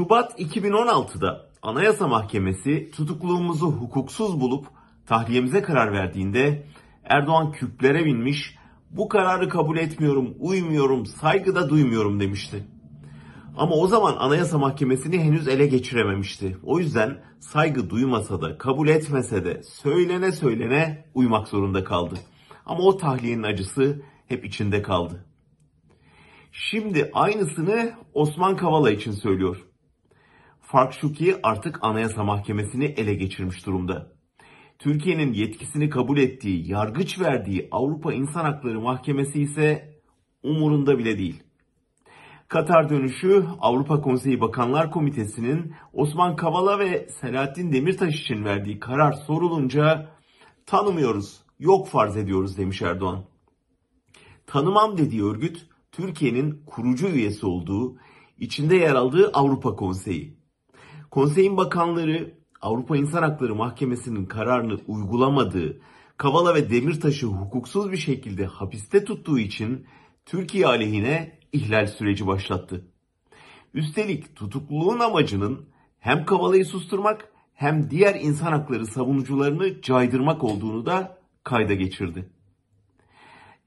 Şubat 2016'da Anayasa Mahkemesi tutukluğumuzu hukuksuz bulup tahliyemize karar verdiğinde Erdoğan küplere binmiş, bu kararı kabul etmiyorum, uymuyorum, saygı da duymuyorum demişti. Ama o zaman Anayasa Mahkemesi'ni henüz ele geçirememişti. O yüzden saygı duymasa da, kabul etmese de söylene söylene uymak zorunda kaldı. Ama o tahliyenin acısı hep içinde kaldı. Şimdi aynısını Osman Kavala için söylüyor. Fark şu ki artık Anayasa Mahkemesi'ni ele geçirmiş durumda. Türkiye'nin yetkisini kabul ettiği, yargıç verdiği Avrupa İnsan Hakları Mahkemesi ise umurunda bile değil. Katar dönüşü Avrupa Konseyi Bakanlar Komitesi'nin Osman Kavala ve Selahattin Demirtaş için verdiği karar sorulunca tanımıyoruz, yok farz ediyoruz demiş Erdoğan. Tanımam dediği örgüt Türkiye'nin kurucu üyesi olduğu, içinde yer aldığı Avrupa Konseyi. Konseyin bakanları Avrupa İnsan Hakları Mahkemesi'nin kararını uygulamadığı, Kavala ve Demirtaş'ı hukuksuz bir şekilde hapiste tuttuğu için Türkiye aleyhine ihlal süreci başlattı. Üstelik tutukluluğun amacının hem Kavala'yı susturmak hem diğer insan hakları savunucularını caydırmak olduğunu da kayda geçirdi.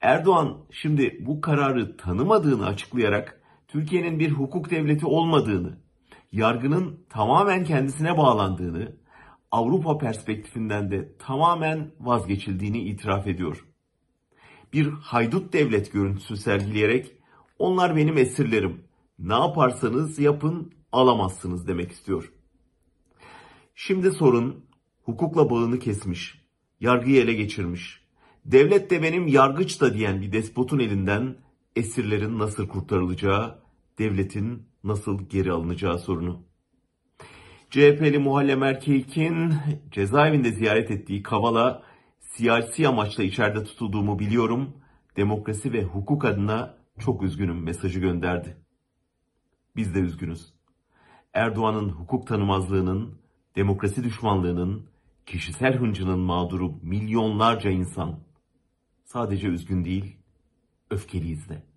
Erdoğan şimdi bu kararı tanımadığını açıklayarak Türkiye'nin bir hukuk devleti olmadığını, yargının tamamen kendisine bağlandığını, Avrupa perspektifinden de tamamen vazgeçildiğini itiraf ediyor. Bir haydut devlet görüntüsü sergileyerek onlar benim esirlerim. Ne yaparsanız yapın alamazsınız demek istiyor. Şimdi sorun hukukla bağını kesmiş, yargıyı ele geçirmiş. Devlet de benim yargıç da diyen bir despotun elinden esirlerin nasıl kurtarılacağı, devletin nasıl geri alınacağı sorunu. CHP'li Muhallem Erkek'in cezaevinde ziyaret ettiği Kavala, siyasi amaçla içeride tutulduğumu biliyorum, demokrasi ve hukuk adına çok üzgünüm mesajı gönderdi. Biz de üzgünüz. Erdoğan'ın hukuk tanımazlığının, demokrasi düşmanlığının, kişisel hıncının mağduru milyonlarca insan. Sadece üzgün değil, öfkeliyiz de.